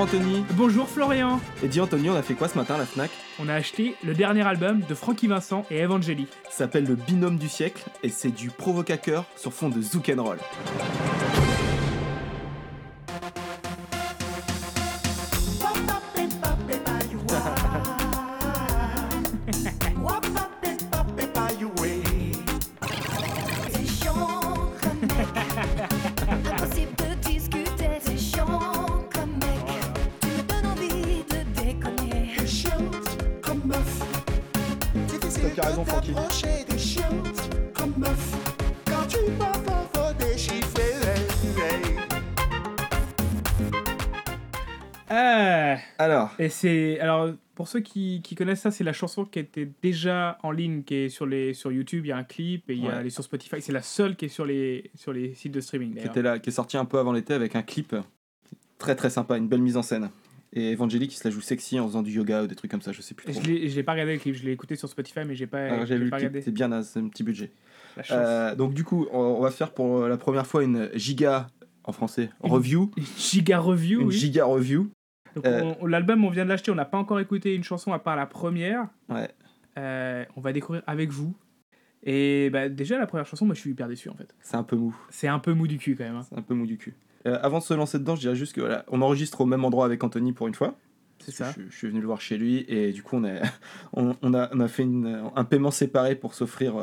Bonjour Anthony. Bonjour Florian. Et dis Anthony, on a fait quoi ce matin à la Fnac? On a acheté le dernier album de Frankie Vincent et Evangeli. Ça s'appelle Le binôme du siècle et c'est du provocateur sur fond de zouk and roll. Ah Alors, Et c'est. Alors, pour ceux qui, qui connaissent ça, c'est la chanson qui était déjà en ligne, qui est sur, les, sur YouTube. Il y a un clip et il y a Ouais. est sur Spotify. C'est la seule qui est sur les, sur les sites de streaming. qui était là, qui est sorti un peu avant l'été avec un clip très très sympa, une belle mise en scène. Et Evangeli qui se la joue sexy en faisant du yoga ou des trucs comme ça, je sais plus trop. Je l'ai pas regardé le clip, je l'ai écouté sur Spotify, mais j'ai pas, Alors, j'ai vu pas regardé. c'est bien c'est un petit budget. Euh, donc du coup, on, on va faire pour la première fois une giga, en français, Une- review. Giga review, Une oui. giga review. Euh, L'album, on vient de l'acheter, on n'a pas encore écouté une chanson à part la première. Ouais. Euh, on va découvrir avec vous. Et bah, déjà, la première chanson, moi je suis hyper déçu en fait. C'est un peu mou. C'est un peu mou du cul quand même. hein. C'est un peu mou du cul. Euh, avant de se lancer dedans, je dirais juste que voilà, on enregistre au même endroit avec Anthony pour une fois. C'est ça. Je, je suis venu le voir chez lui et du coup on a, on, on a, on a fait une- un paiement séparé pour s'offrir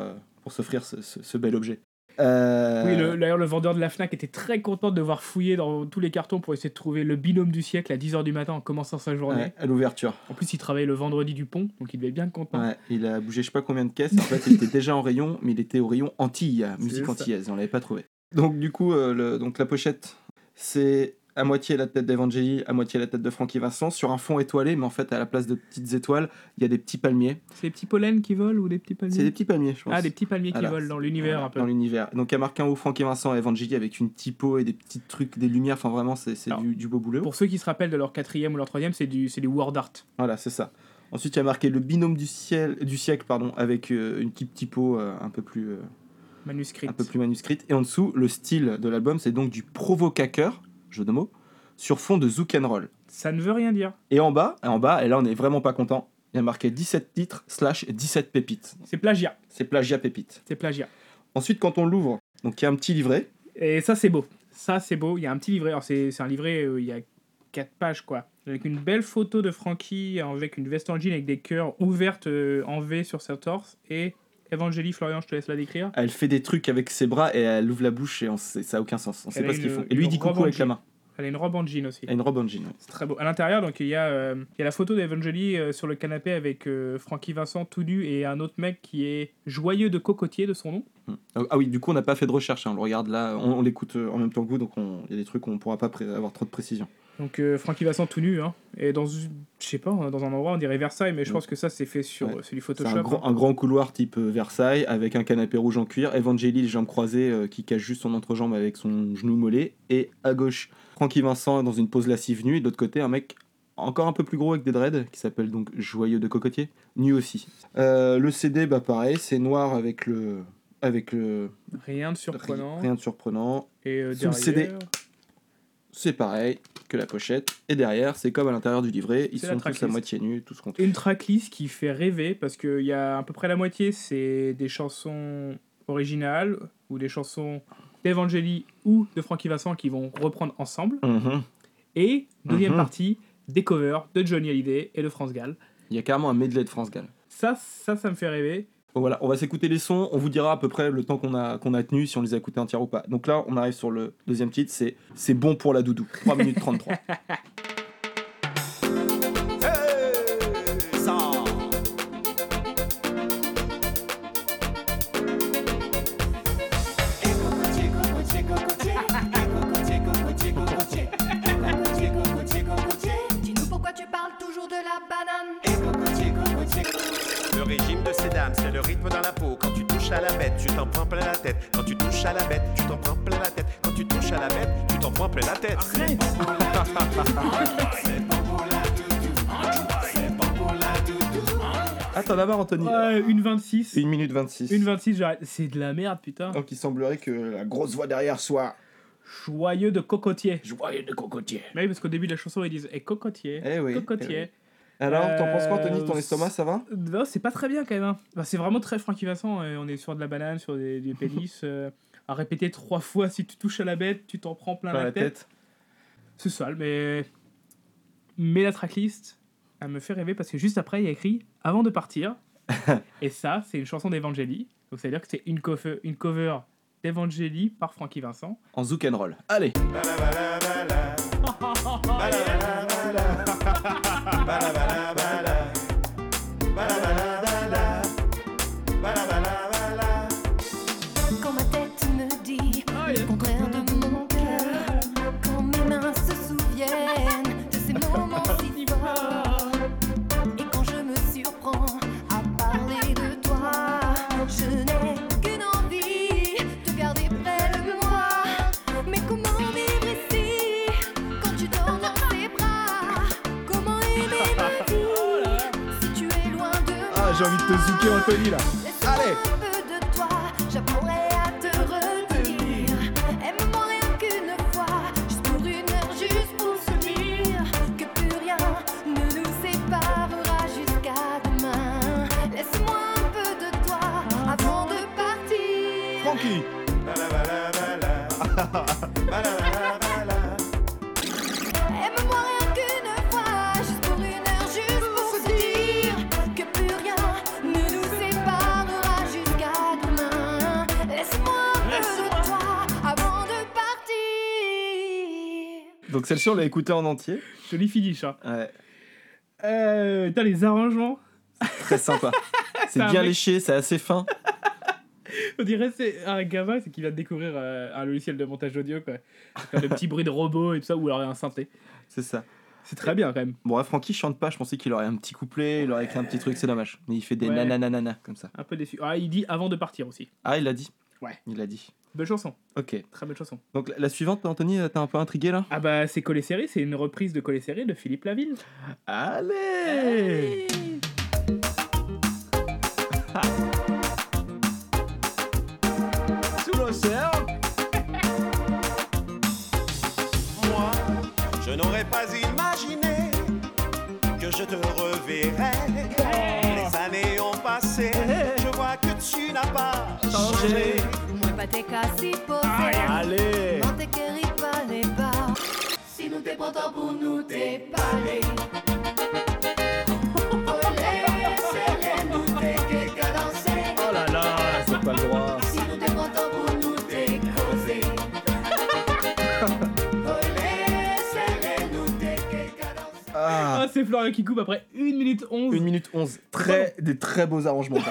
pour s'offrir ce, ce- ce bel objet. Euh, Oui, le- d'ailleurs, le vendeur de la Fnac était très content de devoir fouiller dans tous les cartons pour essayer de trouver le binôme du siècle à 10h du matin en commençant sa journée. ouais, à l'ouverture. En plus, il travaillait le vendredi du pont, donc il devait être bien content. Ouais, il a bougé je sais pas combien de caisses. En fait, il était déjà en rayon, mais il était au rayon Antilles, musique antillaise. On l'avait pas trouvé. Donc du coup, euh, le- donc la pochette, c'est à moitié la tête d'Evangeli, à moitié la tête de Francky Vincent, sur un fond étoilé, mais en fait à la place de petites étoiles, il y a des petits palmiers. C'est des petits pollens qui volent ou des petits palmiers C'est des petits palmiers, je pense. Ah, des petits palmiers Voilà. qui volent dans l'univers Voilà, un peu. Dans l'univers. Donc il y a marqué en haut Francky Vincent et Evangeli avec une typo et des petits trucs, des lumières. Enfin vraiment, c'est du, du beau boulot. Pour ceux qui se rappellent de leur quatrième ou leur troisième, c'est du, c'est du word art. Voilà, c'est ça. Ensuite, il y a marqué le binôme du, ciel, du siècle, pardon, avec euh, une petite typo euh, un peu plus, euh, Manuscrit. un peu plus manuscrite. Et en dessous, le style de l'album, c'est donc du provocateur, jeu de mots, sur fond de zouk and roll. Ça ne veut rien dire. Et en bas, et en bas, et là on est vraiment pas content, il y a marqué 17 titres slash 17 pépites. C'est plagiat. C'est plagiat pépite. C'est plagiat. Ensuite, quand on l'ouvre, donc il y a un petit livret. Et ça, c'est beau. Ça, c'est beau. Il y a un petit livret. Alors, c'est c'est un livret, euh, il y a 4 pages, quoi. Avec une belle photo de Frankie avec une veste en jean avec des cœurs ouvertes euh, en V sur sa torse. Et Evangélie, Florian, je te laisse la décrire. Elle fait des trucs avec ses bras et elle ouvre la bouche et on sait- ça a aucun sens. On sait Elle a pas ce qu'ils font. Et lui il dit coucou avec la main. Elle a une robe en jean aussi. Et une robe en jean. C'est très beau. À l'intérieur, donc il y, a, euh, il y a la photo d'Evangélie euh, sur le canapé avec euh, Frankie Vincent tout nu et un autre mec qui est joyeux de cocotier de son nom. Ah ah oui, du coup on n'a pas fait de recherche. hein. On le regarde là, on, on l'écoute euh, en même temps que vous, donc on- il y a des trucs où on pourra pas avoir trop de précision. Donc euh, Frankie Vincent tout nu, hein, et dans, je sais pas, dans un endroit on dirait Versailles, mais je pense que ça c'est fait sur Ouais. c'est du Photoshop. un grand, hein. un grand couloir type euh, Versailles avec un canapé rouge en cuir. Evangélie, les jambes croisées, euh, qui cache juste son entrejambe avec son genou mollet. Et à gauche, Francky Vincent dans une pose lascive nue. Et de l'autre côté, un mec encore un peu plus gros avec des dreads qui s'appelle donc Joyeux de Cocotier, nu aussi. Euh, le CD, bah pareil, c'est noir avec le. Avec le. Rien de surprenant. Rien de surprenant. Et Sous le derrière, CD. C'est pareil que la pochette. Et derrière, c'est comme à l'intérieur du livret, ils sont tous à moitié nus, tous contre. Une tracklist qui fait rêver parce qu'il y a à peu près la moitié c'est des chansons originales ou des chansons d'Evangélie ou de Frankie Vincent qui vont reprendre ensemble. Mhm. Et deuxième Mhm. partie, des covers de Johnny Hallyday et de France Gall. Il y a carrément un medley de France Gall. Ça, ça, ça me fait rêver. Voilà, on va s'écouter les sons, on vous dira à peu près le temps qu'on a, qu'on a tenu, si on les a écoutés entiers ou pas. Donc là, on arrive sur le deuxième titre, c'est C'est bon pour la doudou. 3 minutes 33. As marre, Anthony Ouais, une 26. 1 minute 26. Une 26, j'arrête. C'est de la merde, putain. Donc il semblerait que la grosse voix derrière soit Joyeux de cocotier. Joyeux de cocotier. Mais oui, parce qu'au début de la chanson, ils disent Et cocotier. Eh oui. Cocotier. Alors, t'en penses quoi, Anthony Euh, Ton estomac, ça va Non, c'est pas très bien quand même. hein. C'est vraiment très Francky Vincent. euh, on est sur de la banane, sur des, du pénis. euh, à répéter trois fois si tu touches à la bête, tu t'en prends plein la tête. tête. C'est sale, mais. Mais la tracklist, elle me fait rêver parce que juste après, il y a écrit Avant de partir. Et ça, c'est une chanson d'Evangélie. Donc, ça veut dire que c'est une cover, une cover d'Evangélie par Francky Vincent. En zouk and roll. Allez j'ai envie de te zouker, Anthony, là Allez. Donc celle-ci, on l'a écoutée en entier. Joli finish, hein. Ouais, Euh, t'as les arrangements. très sympa. C'est bien mec- léché, c'est assez fin. On dirait c'est un gamin, c'est qu'il vient de découvrir euh, un logiciel de montage audio, quoi. Faire des petits bruits de robots et tout ça, ou alors un synthé. C'est ça. C'est très bien quand même. Bon, Francky chante pas, je pensais qu'il aurait un petit couplet, il aurait écrit un petit truc, c'est dommage. Mais il fait des Ouais. nananana comme ça. Un peu déçu. Ah, il dit avant de partir aussi. Ah, il l'a dit Ouais. Il l'a dit. Belle chanson, Ok. très belle chanson. Donc la, la suivante, Anthony, t'es un peu intrigué là? Ah bah c'est Collé Serré, c'est une reprise de Collé Serré de Philippe Laville. Allez Sous l'océan Moi, je n'aurais pas imaginé que je te reverrais. Pas changé. Moi, pas t'es si posé. Allez Non, t'es qu'un rival et pas. Si nous t'es pronto pour nous t'es parlé. C'est Florian qui coupe après 1 minute 11. 1 minute 11. Très, des très beaux arrangements.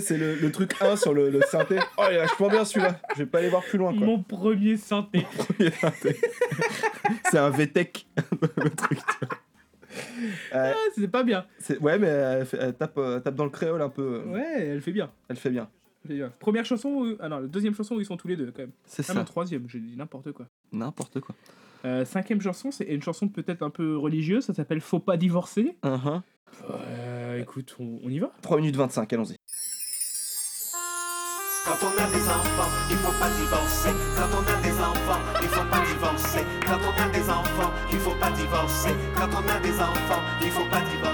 C'est le, le truc 1 sur le, le synthé. Oh, il est vachement bien celui-là. Je vais pas aller voir plus loin. Quoi. Mon premier synthé. C'est un VTech, le truc. Euh, Ah, c'est pas bien. c'est- ouais, mais elle, fait- elle tape, euh, tape dans le créole un peu. Ouais, elle fait bien. Elle fait bien. Première chanson, où- ah non, la deuxième chanson où ils sont tous les deux quand même. C'est Ah non, ça. troisième, j'ai dit n'importe quoi. N'importe quoi. Euh, cinquième chanson, c'est une chanson peut-être un peu religieuse, ça s'appelle Faut pas divorcer. Uh-huh. Euh, écoute, on, on y va 3 minutes 25, allons-y. Quand on a des enfants, il faut pas divorcer. Quand on a des enfants, il faut pas divorcer. Quand on a des enfants, il faut pas divorcer. Quand on a des enfants, il faut pas divorcer.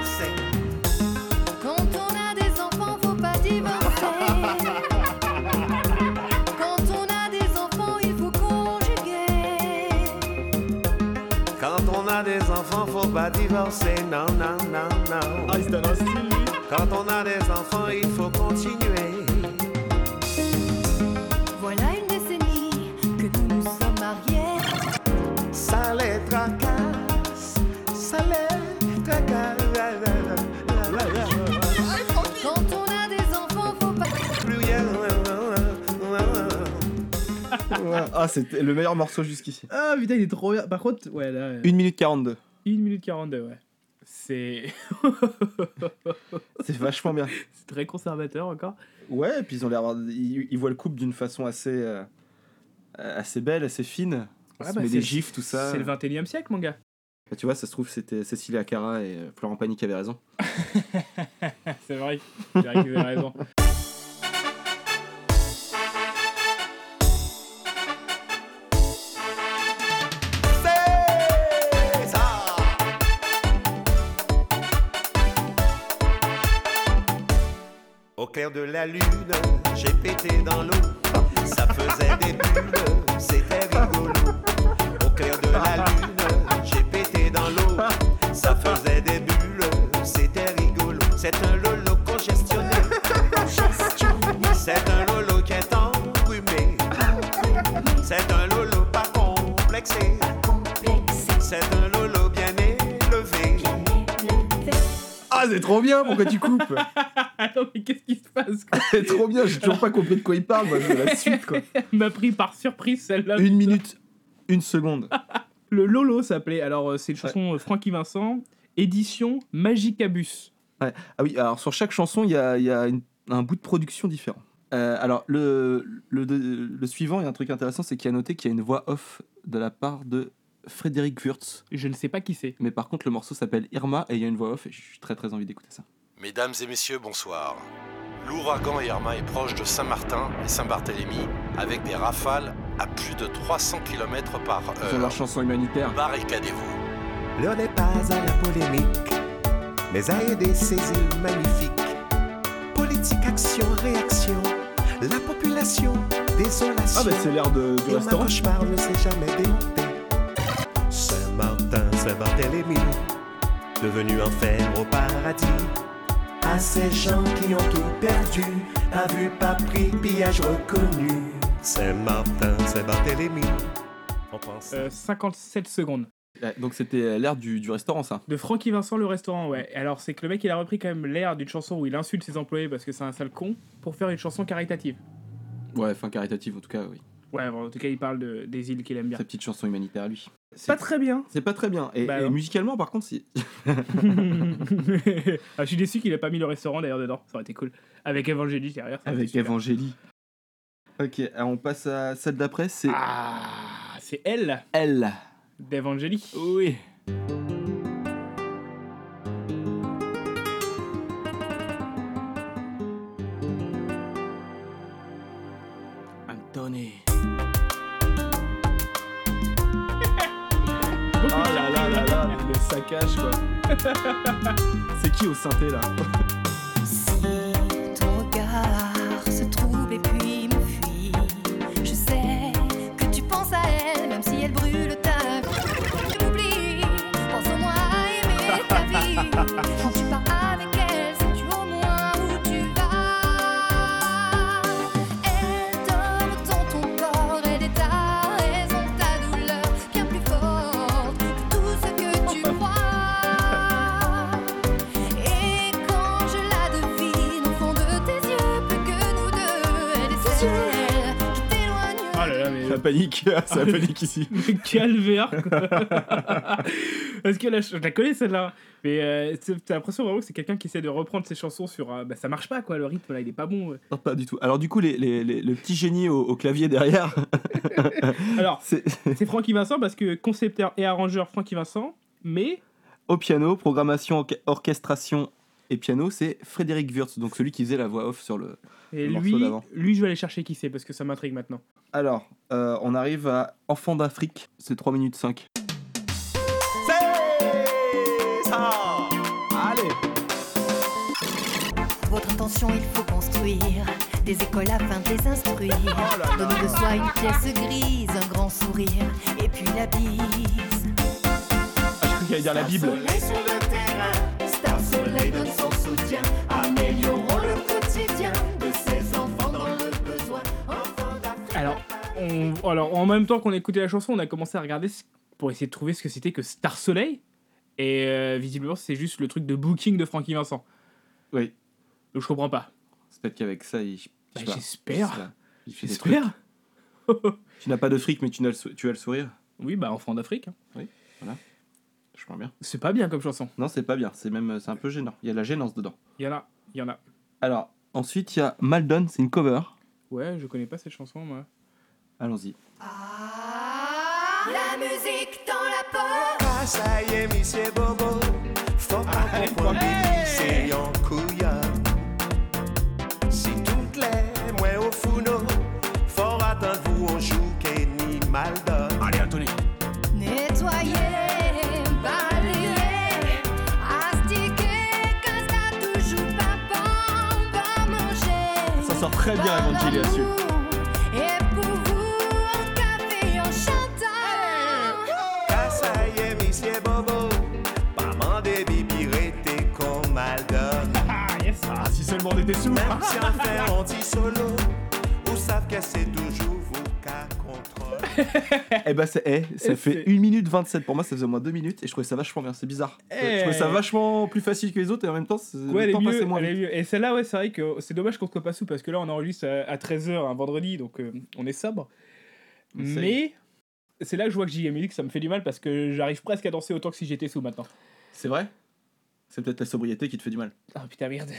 On a des enfants, faut pas divorcer. Non, non, non, non. Ah. Quand on a des enfants, il faut continuer. Voilà une décennie que nous nous sommes mariés. Ça les Ouais. Ah, c'était le meilleur morceau jusqu'ici. Ah putain, il est trop bien. Par contre, ouais, là. 1 minute 42. 1 minute 42, ouais. C'est C'est vachement bien. c'est très conservateur encore. Ouais, et puis ils ont l'air. Ils, ils voient le couple d'une façon assez. euh, assez belle, assez fine. On Ouais, se bah, met des le- gifs, tout ça. C'est le 21 e siècle, mon gars. Bah, tu vois, ça se trouve, c'était Cécilia Cara et euh, Florent Pagny qui avaient raison. c'est vrai. C'est vrai vous avez raison. La lune, j'ai pété dans l'eau. Ça faisait des bulles, c'était rigolo. Au clair de la lune, j'ai pété dans l'eau. Ça faisait des bulles, c'était rigolo. C'est un lolo congestionné. C'est un lolo qui est enrhumé. C'est un lolo pas complexé. C'est un lolo bien élevé. Ah, c'est trop bien, pourquoi tu coupes? Attends, mais qu'est-ce qui se passe quoi trop bien, j'ai toujours pas compris de quoi il parle, moi, de la suite, quoi. M'a pris par surprise celle-là. Une minute, une seconde. Le Lolo s'appelait. Alors, euh, c'est une chanson euh, Francky Vincent, édition Magicabus. Ah oui, alors sur chaque chanson, il y a, il y a une- un bout de production différent. Euh, alors, le, le, le suivant, il y a un truc intéressant, c'est qu'il y a noté qu'il y a une voix off de la part de Frédéric Wurtz. Je ne sais pas qui c'est. Mais par contre, le morceau s'appelle Irma et il y a une voix off et j'ai très très envie d'écouter ça. Mesdames et messieurs, bonsoir. L'ouragan Irma est proche de Saint-Martin et Saint-Barthélemy avec des rafales à plus de 300 km par Sur leur heure. chanson humanitaire. Barricadez-vous. L'heure n'est pas à la polémique, mais à aider ces îles magnifiques. Politique, action, réaction, la population, désolation. Ah bah c'est l'air de, du Et ma restaurant. cauchemar ne s'est jamais démonté. Saint-Martin, Saint-Barthélemy, devenu enfer au paradis. À ces gens qui ont tout perdu, pas vu, pas pris, pillage reconnu. Saint-Martin, Saint-Barthélemy, on pense. Euh, 57 secondes. Ouais, donc c'était l'air du, du restaurant, ça. De Francky Vincent, le restaurant, ouais. Alors, c'est que le mec, il a repris quand même l'air d'une chanson où il insulte ses employés parce que c'est un sale con pour faire une chanson caritative. Ouais, fin caritative en tout cas, oui. Ouais, bon, en tout cas, il parle de, des îles qu'il aime bien. Sa petite chanson humanitaire à lui. Pas très bien. C'est pas très bien. Et, Bah et musicalement, par contre, si. ah, je suis déçu qu'il ait pas mis le restaurant d'ailleurs dedans. Ça aurait été cool. Avec Evangélie derrière. ça aurait Avec. Evangélie. Ok, alors on passe à celle d'après, c'est Ah, c'est elle Elle. d'Evangélie. Oui. Quoi. C'est qui au synthé là? Panique, c'est la panique ici. le calvaire quoi. Parce que là, je la connais celle-là. Mais euh, t'as l'impression vraiment que c'est quelqu'un qui essaie de reprendre ses chansons sur. euh, bah, ça marche pas quoi, le rythme là, il est pas bon. ouais. Non, pas du tout. Alors du coup, les, les- les- le petit génie au, au clavier derrière, Alors, c'est Francky Vincent parce que concepteur et arrangeur Francky Vincent, mais au piano, programmation, orche- orchestration et piano, c'est Frédéric Wurtz, donc celui qui faisait la voix off sur le. et Le morceau lui, d'avant. lui, je vais aller chercher qui c'est parce que ça m'intrigue maintenant. Alors, euh, on arrive à Enfant d'Afrique, c'est 3 minutes 5. C'est ça. Allez Votre intention, il faut construire des écoles afin de les instruire. Donner de soi une pièce grise, un grand sourire, et puis la bise. Ah, je crois qu'il allait dire la Bible. Soleil sur le terrain, Star Soleil donne son soutien. Améliorons le quotidien de ces enfants dans le besoin. Enfants d'Afrique. Alors, on- alors, en même temps qu'on écoutait la chanson, on a commencé à regarder ce- pour essayer de trouver ce que c'était que Star Soleil. Et euh, visiblement, c'est juste le truc de booking de Francky Vincent. Oui, Donc je comprends pas. c'est peut-être qu'avec ça, il. Bah, j'espère. Il fait des trucs. J'espère. Tu n'as pas de fric, mais tu as le, sou- tu as le sourire. Oui, bah, enfant d'Afrique. hein. Je crois bien. C'est pas bien comme chanson. Non, c'est pas bien. C'est même, c'est un peu gênant. Il y a de la gênance dedans. Il y en a, il y en a. Alors, ensuite, il y a Maldon, c'est une cover. Ouais, je connais pas cette chanson, moi. Allons-y. La musique dans la peau. Ah, ça y est, Bobo. Faut pas comprendre c'est en couillard. Bibi rete comme Maldon. Ah, yes Ah, si seulement on était sous. Même si on fait un petit solo, vous savez que c'est Eh bah, c'est, eh, ça fait c'est- 1 minute 27. Pour moi, ça faisait au moins 2 minutes et je trouvais ça vachement bien. C'est bizarre. Eh. Je trouvais ça vachement plus facile que les autres et en même temps, c'est- Ouais, le temps mieux, passait moins vite. Et celle-là, ouais, c'est vrai que c'est dommage qu'on soit pas sous parce que là, on enregistre à, 13h un vendredi, donc euh, on est sobre. Mais c'est là que je vois que j'y ai musique, ça me fait du mal parce que j'arrive presque à danser autant que si j'étais sous maintenant. C'est vrai? C'est peut-être la sobriété qui te fait du mal. Ah putain, merde.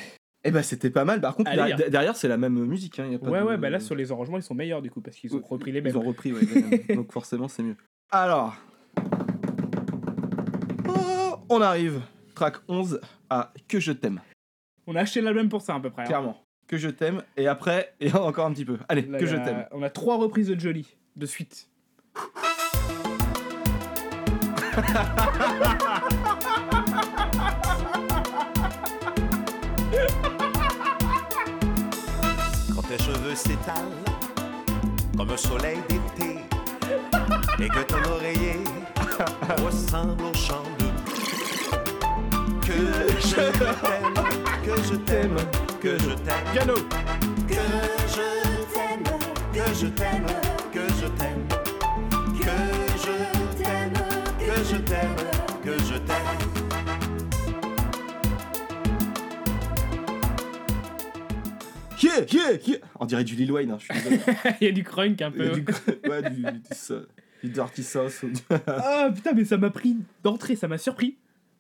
Eh bah, c'était pas mal. Par contre, Allez, derrière, derrière, c'est la même musique. Hein, y a pas Ouais, de- ouais, bah là, sur les arrangements, ils sont meilleurs du coup parce qu'ils ont Ouais, repris les Ils mêmes. ont repris, ouais. les mêmes. Donc forcément, c'est mieux. Alors. Oh, on arrive. Track 11 à Que je t'aime. On a acheté l'album pour ça à peu près. hein. Clairement. Que je t'aime. Et après, et encore un petit peu. Allez, Là, que je t'aime. On a trois reprises de Jolie de suite. tes cheveux s'étalent comme un soleil d'été et que ton oreiller ressemble au champ de que je t'aime, que je t'aime, que je t'aime, Piano. que je t'aime, que je t'aime, que je t'aime, que je t'aime, que je t'aime, que je t'aime. Yeah, yeah, yeah. On dirait du Lil Wayne, hein, je suis il y a du crunk un peu. du, ouais, du, du, Dirty Sauce. du- Ah putain, mais ça m'a pris d'entrée, ça m'a surpris.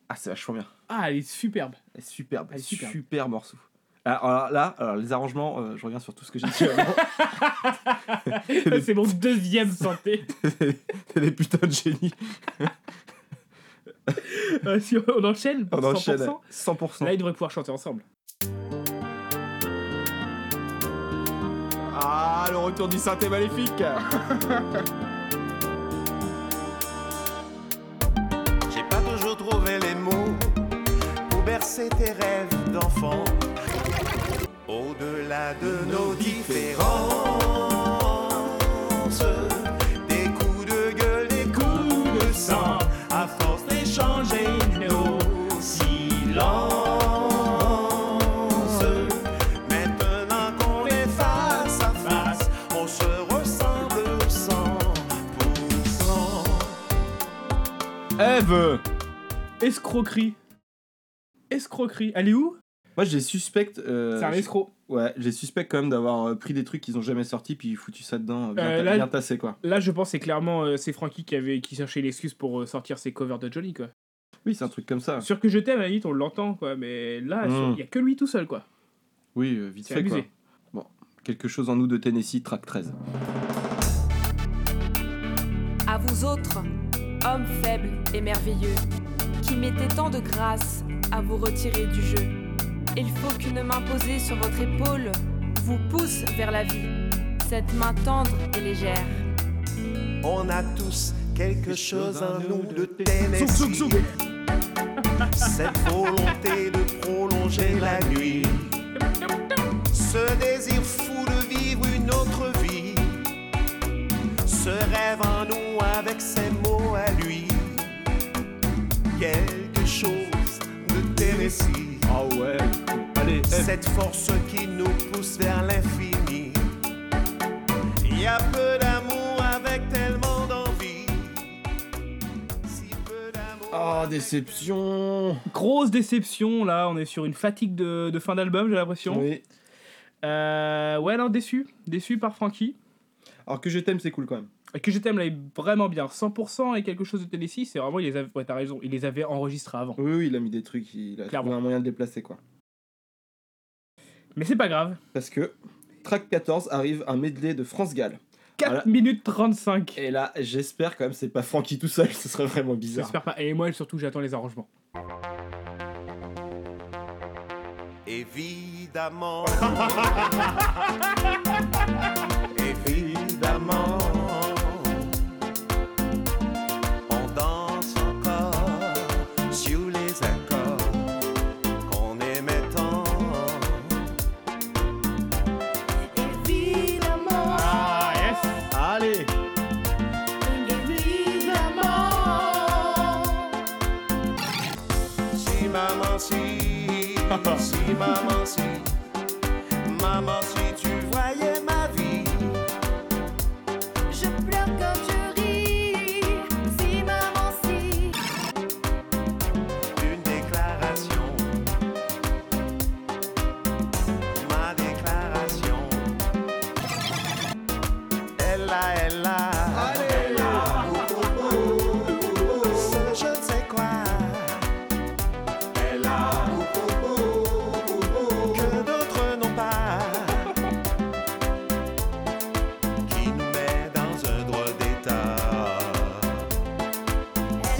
Ah, c'est vachement bien. Ah, elle est superbe. Elle est Superbe, Elle est superbe. super morceau. Alors, alors là, alors, les arrangements, euh, je reviens sur tout ce que j'ai dit avant. C'est mon deuxième santé. C'est des putains de génies. Euh, si on enchaîne, On 100%, enchaîne. 100%. Là, ils devraient pouvoir chanter ensemble. Ah, le retour du synthé maléfique. J'ai pas toujours trouvé les mots pour bercer tes rêves d'enfant. Au-delà de nos différences, 100%. Eve Escroquerie. Escroquerie. Elle est où? Moi, j'ai suspecte. euh, C'est un je- escroc. Ouais, j'ai suspect quand même d'avoir euh, pris des trucs qu'ils ont jamais sortis puis foutu ça dedans, euh, bien, Euh, ta- là- bien tassé quoi. Là, je pense que c'est clairement euh, c'est Frankie qui avait qui cherchait l'excuse pour euh, sortir ses covers de Johnny quoi. Oui, c'est un truc comme ça. Sûr que je t'aime, à la limite, on l'entend quoi, mais là, sur- il y a que lui tout seul quoi. Oui, euh, vite fait quoi. abusé. Quelque chose en nous de Tennessee, track 13. À vous autres, hommes faibles et merveilleux, qui mettez tant de grâce à vous retirer du jeu. Il faut qu'une main posée sur votre épaule vous pousse vers la vie. Cette main tendre et légère. On a tous quelque chose en nous de Tennessee. Cette volonté de prolonger la nuit. Ce désir fou de vivre une autre vie. Ce rêve en nous avec ses à lui. Quelque chose de Tennessee. Ah ouais. Allez. Cette force qui nous pousse vers l'infini. Il y a peu d'amour avec tellement d'envie. Si peu d'amour. Oh, déception. Grosse déception là, on est sur une fatigue de, de fin d'album, j'ai l'impression. Oui. Euh, ouais, non, déçu. Déçu par Frankie. Alors que je t'aime, c'est cool quand même. Et que je t'aime là est vraiment bien. 100% et quelque chose de Tennessee, c'est vraiment, il les avait, ouais, t'as raison, il les avait enregistrés avant. Oui, oui, il a mis des trucs, il a Clairement. trouvé un moyen de les placer quoi. Mais c'est pas grave. Parce que track 14 arrive un medley de France Gall. 4 Voilà. minutes 35. Et là, j'espère quand même c'est pas Francky tout seul, ce serait vraiment bizarre. J'espère pas. Et moi, surtout, j'attends les arrangements. Évidemment. Évidemment. Si,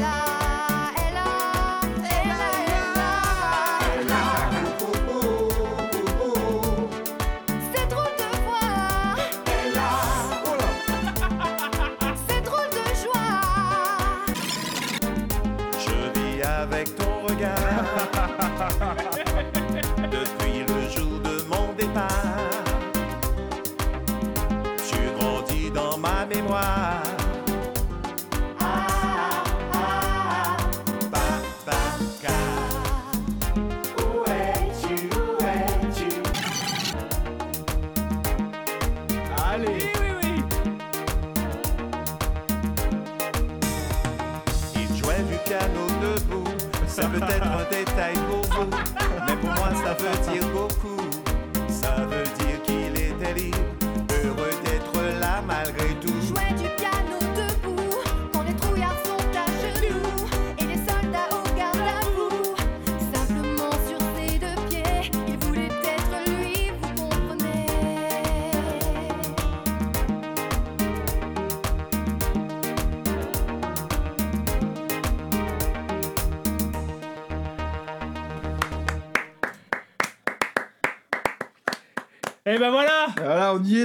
Elle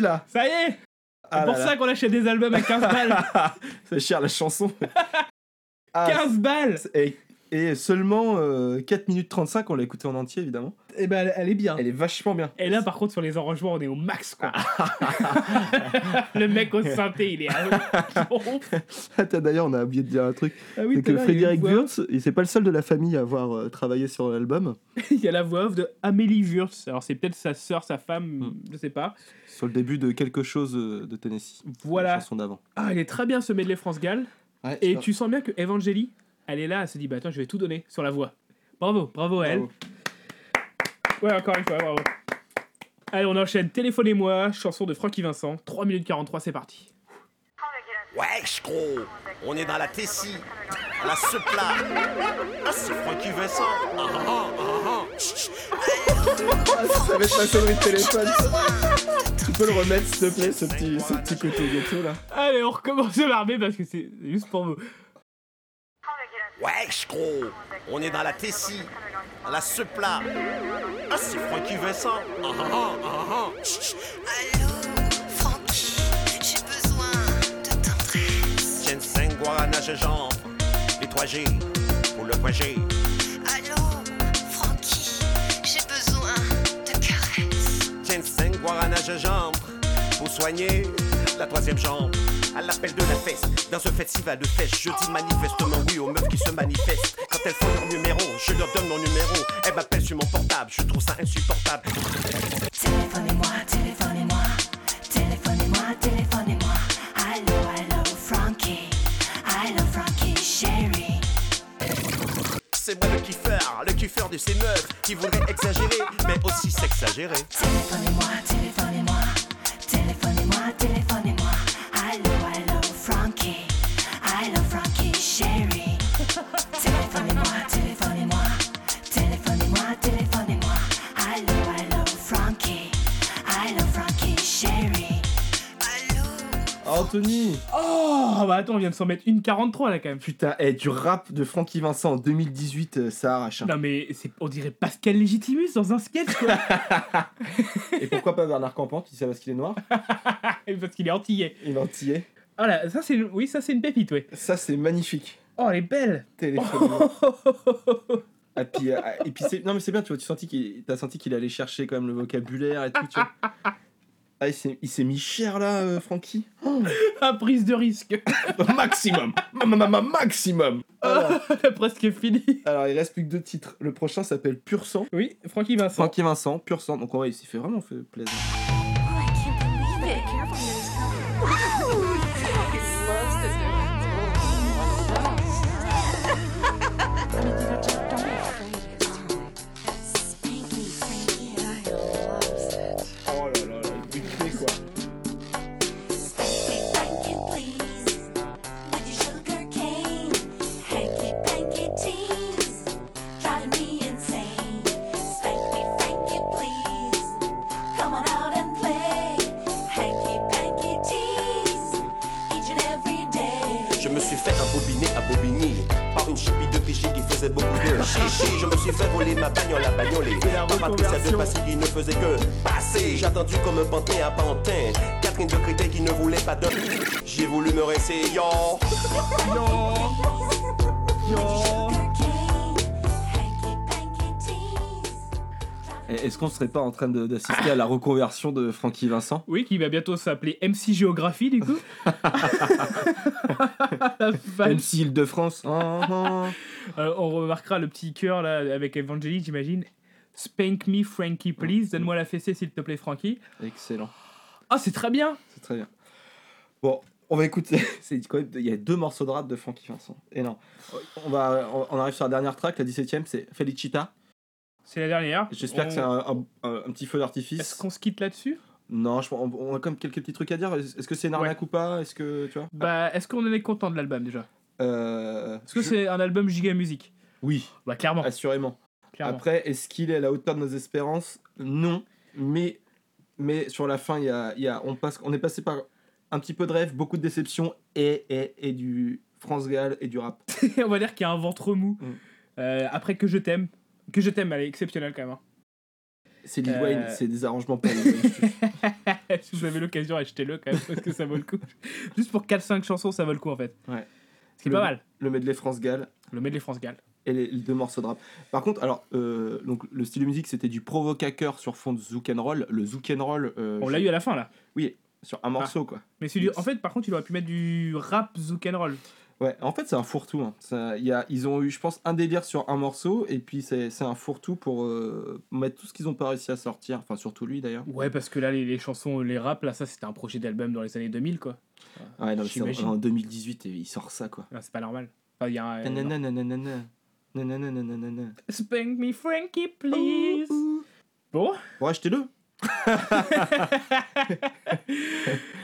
Là. Ça y est C'est Ah pour là là. ça qu'on achète des albums à 15 balles C'est cher la chanson. Ah, 15 balles et, et seulement euh, 4 minutes 35, on l'a écouté en entier évidemment. Et ben elle, elle est bien Elle est vachement bien. Et là, par contre, sur les arrangements, on est au max, quoi. le mec au synthé, il est à Attends, D'ailleurs, on a oublié de dire un truc. Ah oui, c'est t'es que là, Frédéric Wurtz, il c'est pas le seul de la famille à avoir euh, travaillé sur l'album. Il y a la voix off de Amélie Wurtz. Alors, c'est peut-être sa sœur, sa femme, Hmm. je sais pas. Sur le début de quelque chose euh, de Tennessee. Voilà. La chanson d'avant. Ah, il est très bien ce medley France Gall. Ouais, Et tu sens bien que Evangélie, elle est là, elle se dit, bah attends, je vais tout donner sur la voix. Bravo, bravo à elle. Bravo. Ouais, encore une fois, bravo. Allez, on enchaîne. Téléphonez-moi, chanson de Francky Vincent. 3 minutes 43, c'est parti. Wesh gros, on est dans la Tessie, la Sepla. Ah c'est Francky Vincent. Ah, ah, ah, ah. Chut. Ça va être ma sonnerie de téléphone. tu peux le remettre s'il te plaît, ce petit, ce petit côté gâteau là. Allez, on recommence l'armée parce que c'est juste pour vous. Wesh gros, on est dans la Tessie, la Sepla. Ah c'est Francky Vincent. Allô, Francky, j'ai besoin de tendresse. Ginseng, guarana, gingembre, les 3G pour le projet. Allô, Francky, j'ai besoin de caresses. Ginseng, guarana, gingembre la troisième jambe. À l'appel de la fesse, dans ce festival de fêche, je dis manifestement oui aux meufs qui se manifestent. Quand elles font leur numéro, je leur donne mon numéro. Elles m'appellent sur mon portable, je trouve ça insupportable. Téléphonez-moi, téléphonez-moi, téléphonez-moi, téléphonez-moi. Allô, allô, Frankie, allô, Frankie, chérie. C'est moi le kiffeur, le kiffeur de ces meufs qui voudraient exagérer, mais aussi s'exagérer. Téléphonez-moi, téléphonez-moi, Anthony Oh, bah attends, on vient de s'en mettre une 43 là quand même. Putain, eh, du rap de Francky Vincent en 2018, euh, ça arrache. hein. Non mais c'est, on dirait Pascal Légitimus dans un sketch quoi. Et pourquoi pas Bernard Campan, tu sais parce qu'il est noir Parce qu'il est antillais. Il est antillais. Ah là, ça c'est, une- oui, ça c'est une pépite, ouais. Ça, c'est magnifique. Oh, elle est belle. Téléphone. Ah, puis, euh, et puis c'est... Non mais c'est bien, tu vois, tu sentis qu'il... t'as senti qu'il allait chercher quand même le vocabulaire et tout, tu vois. Ah, il s'est mis cher là, euh, Francky Ah, prise de risque. Maximum Ma- ma- ma- Maximum alors, Presque fini. alors, il reste plus que deux titres. Le prochain s'appelle Pur Sang. Oui, Francky Vincent. Francky Vincent, Pur Sang. Donc, ouais, il s'est fait vraiment fait plaisir. Oh, I can't comme un pantin à pantin. Catherine de Créteil qui ne voulait pas de. J'ai voulu me rincer, yo. Est-ce qu'on serait pas en train de- d'assister à la reconversion de Francky Vincent? Oui, qui va bientôt s'appeler MC Géographie, du coup. MC Île-de-France Ah, ah. Euh, on remarquera le petit cœur là avec Evangeline, j'imagine. Spank me, Frankie, please. Donne-moi la fessée, s'il te plaît, Frankie. Excellent, Ah, c'est très bien. c'est très bien. Bon, on va écouter. C'est quand même- Il y a deux morceaux de rap de Francky Vincent. Et non. On, va, on- arrive sur la dernière track, la 17ème, c'est Felicita. C'est la dernière. J'espère On- que c'est un, un- un- un petit feu d'artifice. Est-ce qu'on se quitte là-dessus? Non, je, on, on a quand même quelques petits trucs à dire. Est-ce que c'est une arnaque ou pas? Est-ce que tu vois? Bah, est-ce qu'on en est content de l'album déjà? Euh, Est-ce que je- c'est un album giga musique? Oui, Bah, clairement. assurément. Clairement. Après, est-ce qu'il est à la hauteur de nos espérances? Non, mais, mais sur la fin, y a, y a- on, passe, on est passé par un petit peu de rêve, beaucoup de déception et, et, et du France Gall et du rap. on va dire qu'il y a un ventre mou. Mm. Euh, après que je t'aime. Que je t'aime, elle est exceptionnelle quand même. hein. C'est Lil Euh. Wayne, c'est des arrangements pas si vous avez l'occasion, achetez-le quand même parce que ça vaut le coup. Juste pour 4-5 chansons, ça vaut le coup en fait. Ouais. Ce qui est Le- pas mal. Le medley France Gall Le medley France Gall. Et les, les deux morceaux de rap. Par contre, alors, euh, donc, le style de musique, c'était du provocateur sur fond de zouk and roll. Le zouk and roll, euh, On l'a eu à la fin là. sur un morceau, quoi. Mais celui en fait, par contre, il aurait pu mettre du rap zouk and roll. Ouais, en fait, c'est un fourre-tout. hein. Ça- il y a, ils ont eu, je pense, un délire sur un morceau, et puis c'est c'est un fourre-tout pour euh, mettre tout ce qu'ils ont pas réussi à sortir. Enfin, surtout lui d'ailleurs. Ouais, parce que là, les, les chansons, les rap, là, ça c'était un projet d'album dans les années 2000 quoi. Ouais, non, mais c'est en, en 2018, et il sort ça, quoi. Non, c'est pas normal. Enfin, y a un. Nanana. Spank me, Frankie, please. Bon. Bon, achetez-le.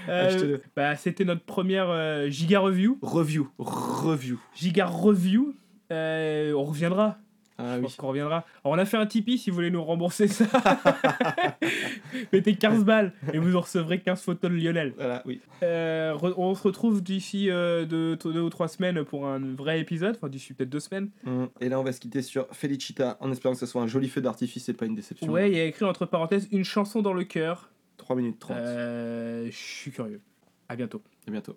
Euh, bah, c'était notre première euh, giga review. Review. Review. Giga review. Euh, on reviendra. Ah Je oui. pense qu'on reviendra. Alors, on a fait un Tipeee si vous voulez nous rembourser ça. Mettez 15 balles et vous en recevrez 15 photos de Lionel. Voilà, oui. Euh, on se retrouve d'ici euh, deux, deux ou trois semaines pour un vrai épisode. Enfin, d'ici peut-être deux semaines. Hum, Et là, on va se quitter sur Felicita en espérant que ce soit un joli feu d'artifice et pas une déception. Ouais, il y a écrit entre parenthèses une chanson dans le cœur. 3 minutes 30. Euh, Je suis curieux. À bientôt. À bientôt.